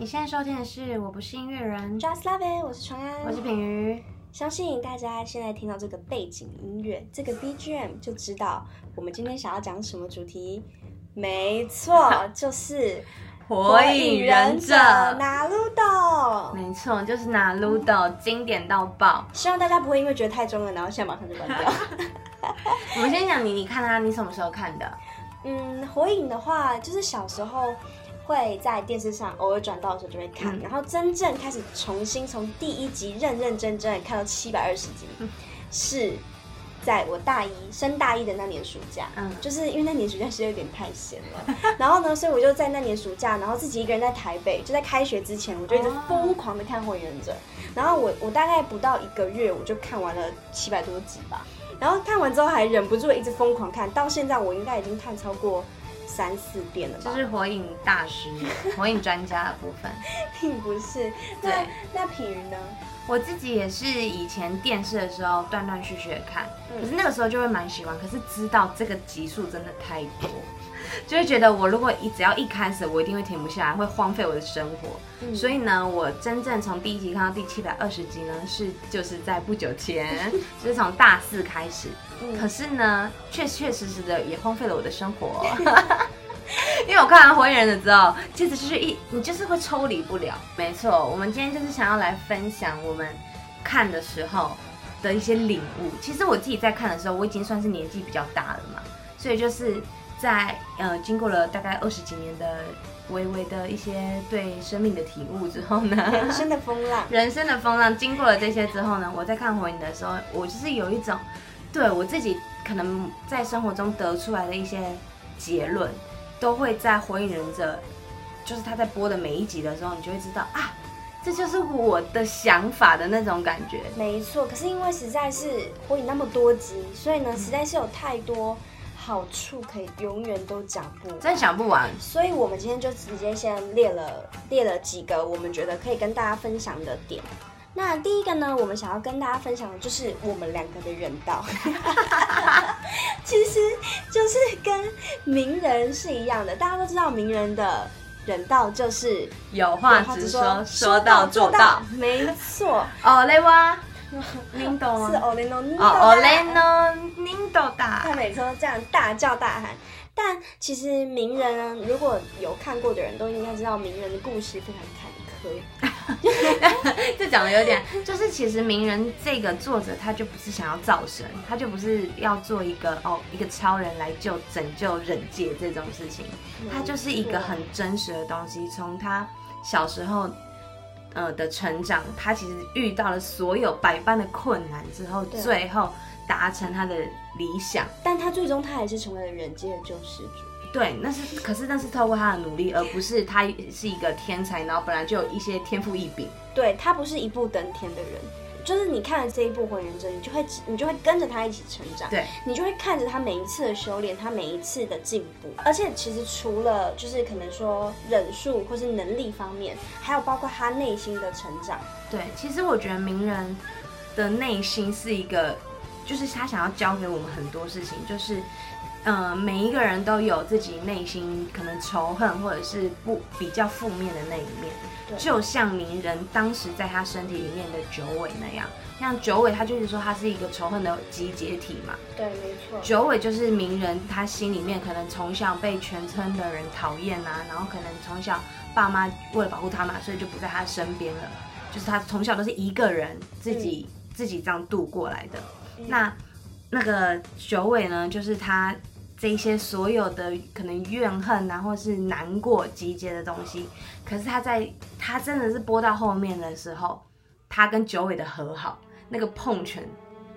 你现在收听的是《我不是音乐人》，Just Love It，我是传安，我是品瑜。相信大家现在听到这个背景音乐，这个 BGM 就知道我们今天想要讲什么主题。没错，就是《火影忍者》拿鲁斗。没错，就是拿鲁斗，经典到爆。希望大家不会因为觉得太中了，然后现在马上就关掉。我们先讲你，你看他，你什么时候看的？嗯，火影的话，就是小时候。会在电视上偶尔转到的时候就会看，然后真正开始重新从第一集认认真真的看到七百二十集，是在我大一升大一的那年暑假。嗯，就是因为那年暑假实在有点太闲了，然后呢，所以我就在那年暑假，然后自己一个人在台北，就在开学之前，我就一直疯狂的看《火影忍者》，然后我我大概不到一个月，我就看完了七百多集吧，然后看完之后还忍不住一直疯狂看，到现在我应该已经看超过。三四遍了，就是火影大师、火影专家的部分，并不是。那那品云呢？我自己也是以前电视的时候断断续续的看，可是那个时候就会蛮喜欢，可是知道这个集数真的太多。就会觉得我如果一只要一开始，我一定会停不下来，会荒废我的生活。所以呢，我真正从第一集看到第七百二十集呢，是就是在不久前，就是从大四开始。可是呢，确确实实的也荒废了我的生活。因为我看完《火影忍者》之后，其实就是一你就是会抽离不了。没错，我们今天就是想要来分享我们看的时候的一些领悟。其实我自己在看的时候，我已经算是年纪比较大了嘛，所以就是。在呃，经过了大概二十几年的微微的一些对生命的体悟之后呢，人生的风浪，人生的风浪，经过了这些之后呢，我在看火影的时候，我就是有一种，对我自己可能在生活中得出来的一些结论，都会在火影忍者，就是他在播的每一集的时候，你就会知道啊，这就是我的想法的那种感觉。没错，可是因为实在是火影那么多集，所以呢，实在是有太多。好处可以永远都讲不完，真讲不完。所以，我们今天就直接先列了列了几个我们觉得可以跟大家分享的点。那第一个呢，我们想要跟大家分享的就是我们两个的人道，其实就是跟名人是一样的。大家都知道名人的人道就是有话直说，说到做到，没错。哦，雷哇。领 导是奥雷诺，哦，奥雷诺领导大，他每次都这样大叫大喊。但其实名人如果有看过的人都应该知道，名人的故事非常坎坷。这讲的有点，就是其实名人这个作者他就不是想要造神，他就不是要做一个哦一个超人来救拯救人界这种事情，他就是一个很真实的东西，从他小时候。呃的成长，他其实遇到了所有百般的困难之后，最后达成他的理想。但他最终他还是成为了人间的救世主。对，那是可是那是透过他的努力，而不是他是一个天才，然后本来就有一些天赋异禀。对他不是一步登天的人。就是你看了这一部《火影忍者》，你就会你就会跟着他一起成长，对，你就会看着他每一次的修炼，他每一次的进步。而且其实除了就是可能说忍术或是能力方面，还有包括他内心的成长。对，其实我觉得鸣人的内心是一个，就是他想要教给我们很多事情，就是。嗯，每一个人都有自己内心可能仇恨或者是不比较负面的那一面，就像鸣人当时在他身体里面的九尾那样，像九尾他就是说他是一个仇恨的集结体嘛。对，没错。九尾就是鸣人，他心里面可能从小被全村的人讨厌啊，然后可能从小爸妈为了保护他嘛，所以就不在他身边了，就是他从小都是一个人自己自己这样度过来的。那那个九尾呢，就是他这些所有的可能怨恨啊，或是难过集结的东西。可是他在他真的是播到后面的时候，他跟九尾的和好，那个碰拳，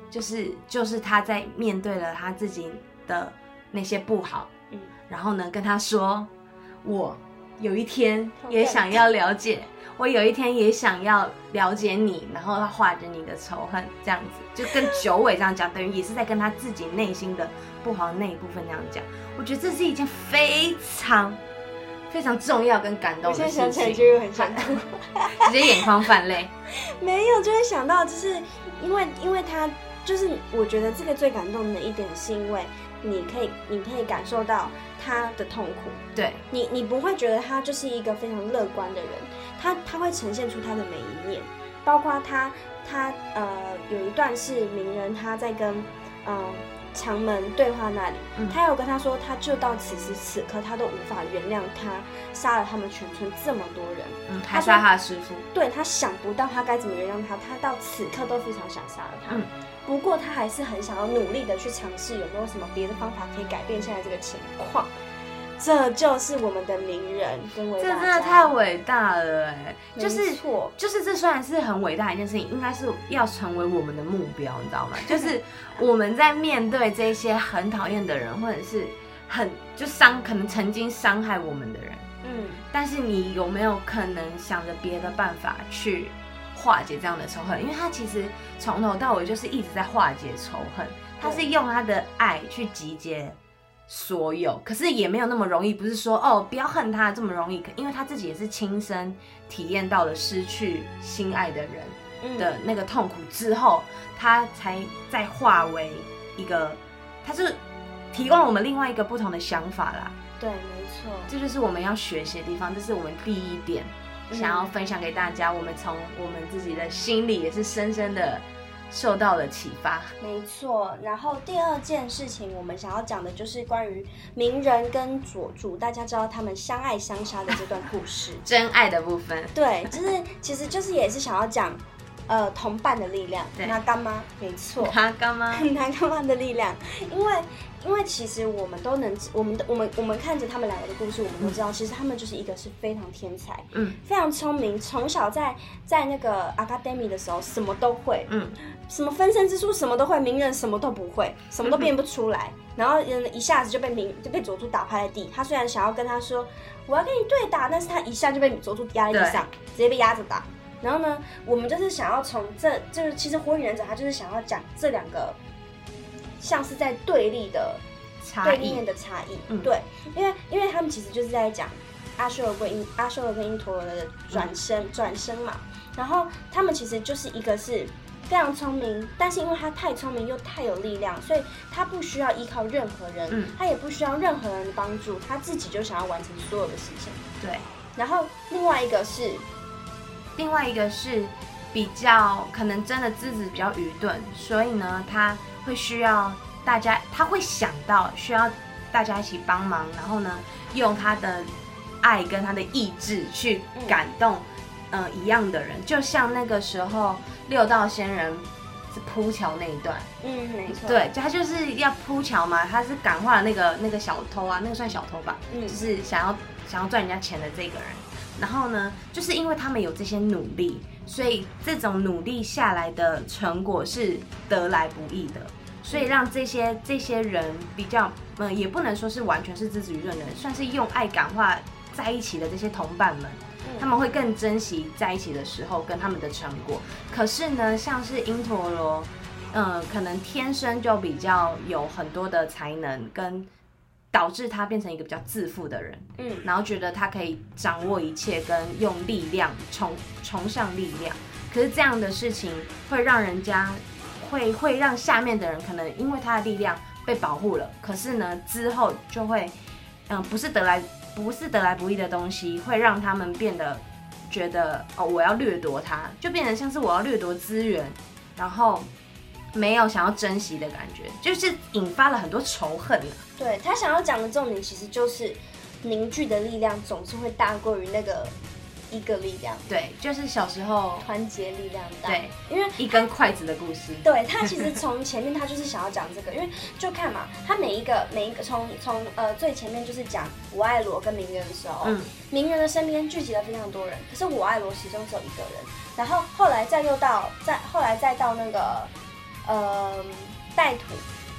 就是就是他在面对了他自己的那些不好，嗯，然后呢跟他说，我有一天也想要了解。我有一天也想要了解你，然后他画着你的仇恨，这样子就跟九尾这样讲，等于也是在跟他自己内心的不好的那一部分那样讲。我觉得这是一件非常非常重要跟感动的事情。现在想起来就又很想哭，直接眼眶泛泪。没有，就会想到，就是因为因为他就是我觉得这个最感动的一点，是因为你可以你可以感受到他的痛苦。对你，你不会觉得他就是一个非常乐观的人。他他会呈现出他的每一面，包括他他呃有一段是鸣人他在跟嗯。长门对话那里，他有跟他说，他就到此时此刻，他都无法原谅他杀了他们全村这么多人。嗯，他杀他的师傅，对他想不到他该怎么原谅他，他到此刻都非常想杀了他。不过他还是很想要努力的去尝试，有没有什么别的方法可以改变现在这个情况。这就是我们的名人跟伟大，这真的太伟大了哎！就是错，就是这虽然是很伟大一件事情，应该是要成为我们的目标，你知道吗？就是我们在面对这些很讨厌的人，或者是很就伤，可能曾经伤害我们的人，嗯，但是你有没有可能想着别的办法去化解这样的仇恨？因为他其实从头到尾就是一直在化解仇恨，他是用他的爱去集结。所有，可是也没有那么容易。不是说哦，不要恨他这么容易，因为他自己也是亲身体验到了失去心爱的人的那个痛苦之后，他才再化为一个，他是提供了我们另外一个不同的想法啦。对，没错，这就是我们要学习的地方，这是我们第一点想要分享给大家。我们从我们自己的心里也是深深的。受到了启发，没错。然后第二件事情，我们想要讲的就是关于鸣人跟佐助，大家知道他们相爱相杀的这段故事，真爱的部分。对，就是其实就是也是想要讲，呃，同伴的力量，那干妈，没错，他干妈，他干妈的力量，因为。因为其实我们都能，我们的我们我们看着他们两个的故事，我们都知道，其实他们就是一个是非常天才，嗯，非常聪明，从小在在那个 academy 的时候什么都会，嗯，什么分身之术什么都会，鸣人什么都不会，什么都变不出来，然后人一下子就被鸣就被佐助打趴在地。他虽然想要跟他说我要跟你对打，但是他一下就被佐助压在地上，直接被压着打。然后呢，我们就是想要从这就是其实火影忍者他就是想要讲这两个。像是在对立的对立面的差异，对，因为因为他们其实就是在讲阿修罗跟因阿修罗跟因陀罗的转身转身嘛，然后他们其实就是一个是非常聪明，但是因为他太聪明又太有力量，所以他不需要依靠任何人，他也不需要任何人的帮助，他自己就想要完成所有的事情。对，然后另外一个是另外一个是比较可能真的资质比较愚钝，所以呢他。会需要大家，他会想到需要大家一起帮忙，然后呢，用他的爱跟他的意志去感动，嗯，一样的人，就像那个时候六道仙人是铺桥那一段，嗯，没错，对，他就是要铺桥嘛，他是感化那个那个小偷啊，那个算小偷吧，嗯，就是想要想要赚人家钱的这个人，然后呢，就是因为他们有这些努力。所以这种努力下来的成果是得来不易的，所以让这些这些人比较，嗯，也不能说是完全是自子愚钝的人，算是用爱感化在一起的这些同伴们，他们会更珍惜在一起的时候跟他们的成果。可是呢，像是因陀罗，嗯，可能天生就比较有很多的才能跟。导致他变成一个比较自负的人，嗯，然后觉得他可以掌握一切，跟用力量崇崇尚力量。可是这样的事情会让人家会会让下面的人可能因为他的力量被保护了，可是呢之后就会，嗯，不是得来不是得来不易的东西，会让他们变得觉得哦我要掠夺他，就变成像是我要掠夺资源，然后。没有想要珍惜的感觉，就是引发了很多仇恨了。对他想要讲的重点，其实就是凝聚的力量总是会大过于那个一个力量。对，就是小时候团结力量大。对，因为一根筷子的故事。对他其实从前面他就是想要讲这个，因为 就看嘛，他每一个每一个从从呃最前面就是讲我爱罗跟鸣人的时候，嗯，鸣人的身边聚集了非常多人，可是我爱罗始终只有一个人。然后后来再又到再后来再到那个。呃，带土，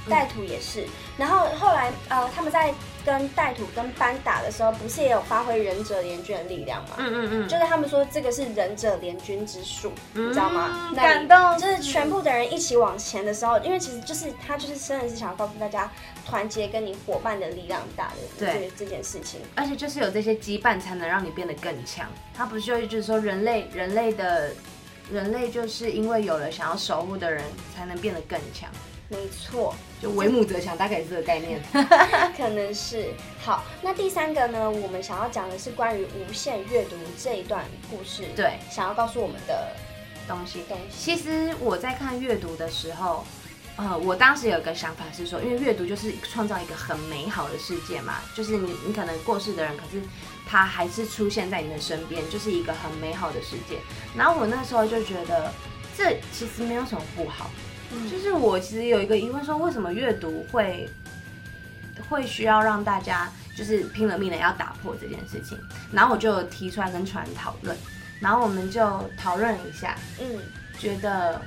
带土也是。然后后来，呃，他们在跟带土跟班打的时候，不是也有发挥忍者联军的力量吗？嗯嗯嗯。就是他们说这个是忍者联军之术，你知道吗？感动。就是全部的人一起往前的时候，因为其实就是他就是真的是想要告诉大家，团结跟你伙伴的力量大的对这件事情。而且就是有这些羁绊，才能让你变得更强。他不是就就是说人类人类的。人类就是因为有了想要守护的人，才能变得更强。没错，就为母则强，大概是这个概念。可能是。好，那第三个呢？我们想要讲的是关于无限阅读这一段故事，对，想要告诉我们的东西。东西。其实我在看阅读的时候，呃，我当时有一个想法是说，因为阅读就是创造一个很美好的世界嘛，就是你你可能过世的人，可是他还是出现在你的身边，就是一个很美好的世界。然后我那时候就觉得，这其实没有什么不好。就是我其实有一个疑问，说为什么阅读会会需要让大家就是拼了命的要打破这件事情？然后我就提出来跟传讨论，然后我们就讨论一下，嗯，觉得。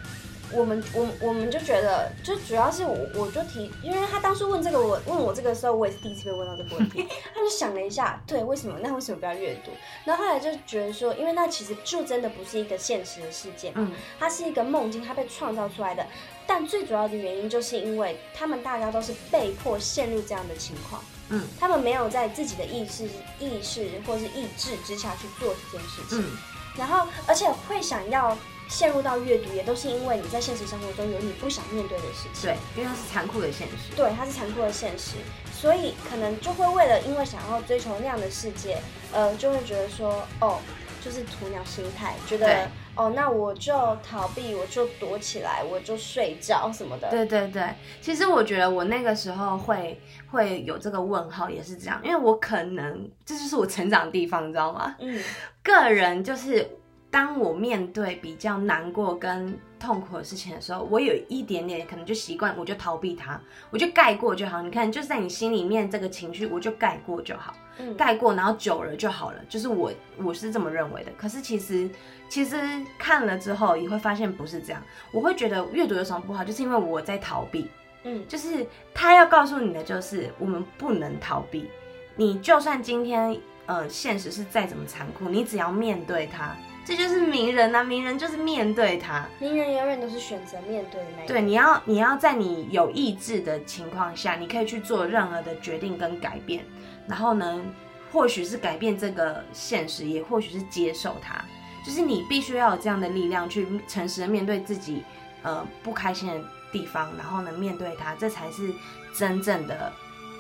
我们我我们就觉得，就主要是我我就提，因为他当初问这个我问我这个时候，我也是第一次被问到这个问题。他就想了一下，对，为什么？那为什么不要阅读？然后后来就觉得说，因为那其实就真的不是一个现实的事件，嗯，它是一个梦境，它被创造出来的。但最主要的原因就是因为他们大家都是被迫陷入这样的情况，嗯，他们没有在自己的意识意识或是意志之下去做这件事情，嗯，然后而且会想要。陷入到阅读，也都是因为你在现实生活中有你不想面对的事情。对，因为它是残酷的现实。对，它是残酷的现实，所以可能就会为了因为想要追求那样的世界，呃，就会觉得说，哦，就是鸵鸟心态，觉得哦，那我就逃避，我就躲起来，我就睡觉什么的。对对对，其实我觉得我那个时候会会有这个问号，也是这样，因为我可能这就是我成长的地方，你知道吗？嗯，个人就是。当我面对比较难过跟痛苦的事情的时候，我有一点点可能就习惯，我就逃避它，我就盖过就好。你看，就是在你心里面这个情绪，我就盖过就好，盖过，然后久了就好了。就是我我是这么认为的。可是其实其实看了之后，也会发现不是这样。我会觉得阅读有什么不好，就是因为我在逃避。嗯，就是他要告诉你的就是我们不能逃避。你就算今天呃现实是再怎么残酷，你只要面对它。这就是名人呐，名人就是面对他，名人永远都是选择面对的那一对，你要你要在你有意志的情况下，你可以去做任何的决定跟改变。然后呢，或许是改变这个现实，也或许是接受它。就是你必须要有这样的力量去诚实的面对自己，呃，不开心的地方，然后呢，面对它，这才是真正的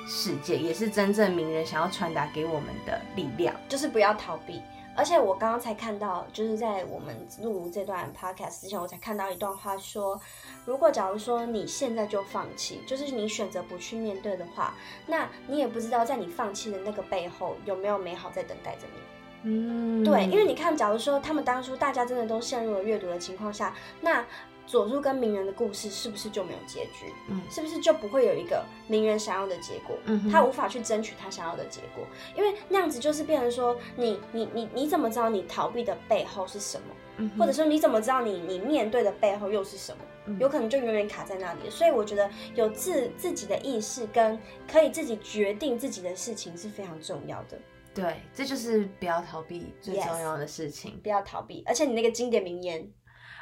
世界，也是真正名人想要传达给我们的力量，就是不要逃避。而且我刚刚才看到，就是在我们录这段 podcast 之前，我才看到一段话，说如果假如说你现在就放弃，就是你选择不去面对的话，那你也不知道在你放弃的那个背后有没有美好在等待着你。嗯，对，因为你看，假如说他们当初大家真的都陷入了阅读的情况下，那。佐助跟鸣人的故事是不是就没有结局？嗯，是不是就不会有一个鸣人想要的结果？嗯，他无法去争取他想要的结果，因为那样子就是变成说，你你你你怎么知道你逃避的背后是什么？嗯，或者说你怎么知道你你面对的背后又是什么？有可能就永远卡在那里。所以我觉得有自自己的意识跟可以自己决定自己的事情是非常重要的。对，这就是不要逃避最重要的事情。不要逃避，而且你那个经典名言。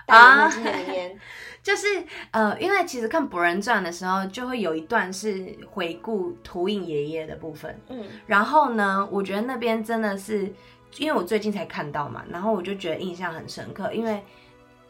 啊，就是呃，因为其实看《博人传》的时候，就会有一段是回顾图影爷爷的部分。嗯，然后呢，我觉得那边真的是，因为我最近才看到嘛，然后我就觉得印象很深刻。因为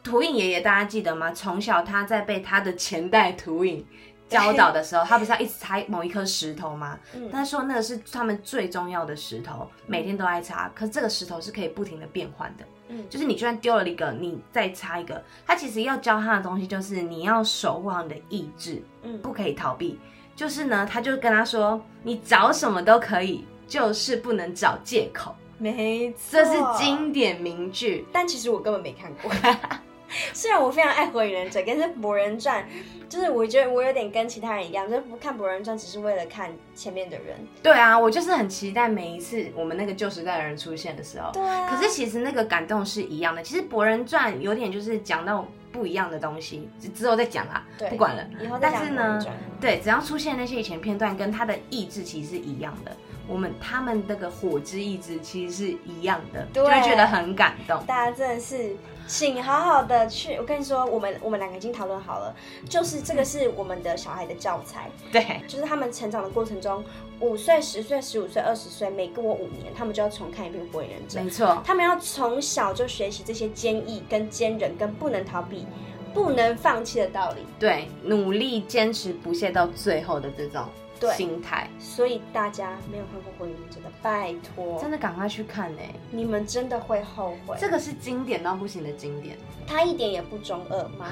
图影爷爷大家记得吗？从小他在被他的前代图影 教导的时候，他不是要一直擦某一颗石头吗？嗯，他说那个是他们最重要的石头，每天都爱擦。可是这个石头是可以不停的变换的。嗯，就是你就算丢了一个，你再插一个，他其实要教他的东西就是你要守护好你的意志，嗯，不可以逃避。就是呢，他就跟他说，你找什么都可以，就是不能找借口。没错，这是经典名句，但其实我根本没看过。虽然我非常爱《火影忍者》，但是《博人传》就是我觉得我有点跟其他人一样，就是不看《博人传》只是为了看前面的人。对啊，我就是很期待每一次我们那个旧时代的人出现的时候。对啊。可是其实那个感动是一样的。其实《博人传》有点就是讲到不一样的东西，之后再讲啦。对。不管了。以后。但是呢，对，只要出现那些以前片段，跟他的意志其实是一样的。我们他们那个火之意志其实是一样的，就会觉得很感动。大家真的是。请好好的去，我跟你说，我们我们两个已经讨论好了，就是这个是我们的小孩的教材，对，就是他们成长的过程中，五岁、十岁、十五岁、二十岁，每过五年，他们就要重看一遍《火影忍者》，没错，他们要从小就学习这些坚毅、跟坚韧、跟不能逃避。不能放弃的道理。对，努力坚持不懈到最后的这种对心态，所以大家没有看过《火影忍者》的，拜托，真的赶快去看呢、你们真的会后悔。这个是经典到不行的经典。他一点也不中二吗？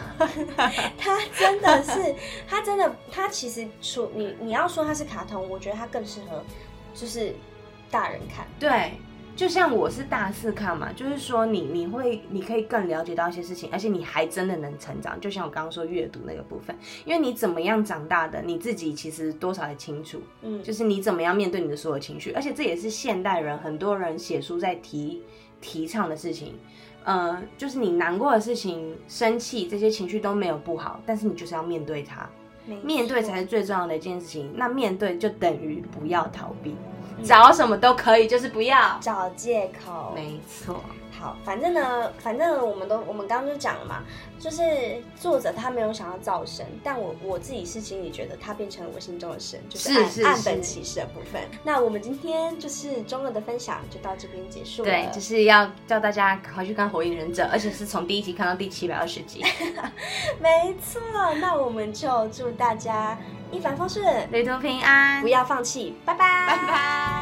他真的是，他真的，他其实除你你要说他是卡通，我觉得他更适合就是大人看。对，就像我是大四看嘛，就是说你你会你可以更了解到一些事情，而且你还真的能成长。就像我刚刚说阅读那个部分，因为你怎么样长大的，你自己其实多少也清楚，嗯，就是你怎么样面对你的所有情绪，而且这也是现代人很多人写书在提提倡的事情。呃，就是你难过的事情、生气这些情绪都没有不好，但是你就是要面对它，面对才是最重要的一件事情。那面对就等于不要逃避，找什么都可以，就是不要。找借口。没错，好，反正呢，反正我们都我们刚刚就讲了嘛，就是作者他没有想要造神，但我我自己是心里觉得他变成了我心中的神，就是岸是是是岸本启事的部分。那我们今天就是中二的分享就到这边结束了。对，就是要叫大家赶快去看《火影忍者》，而且是从第一集看到第七百二十集。没错。那我们就祝大家一帆风顺，旅途平安，不要放弃，拜拜，拜拜。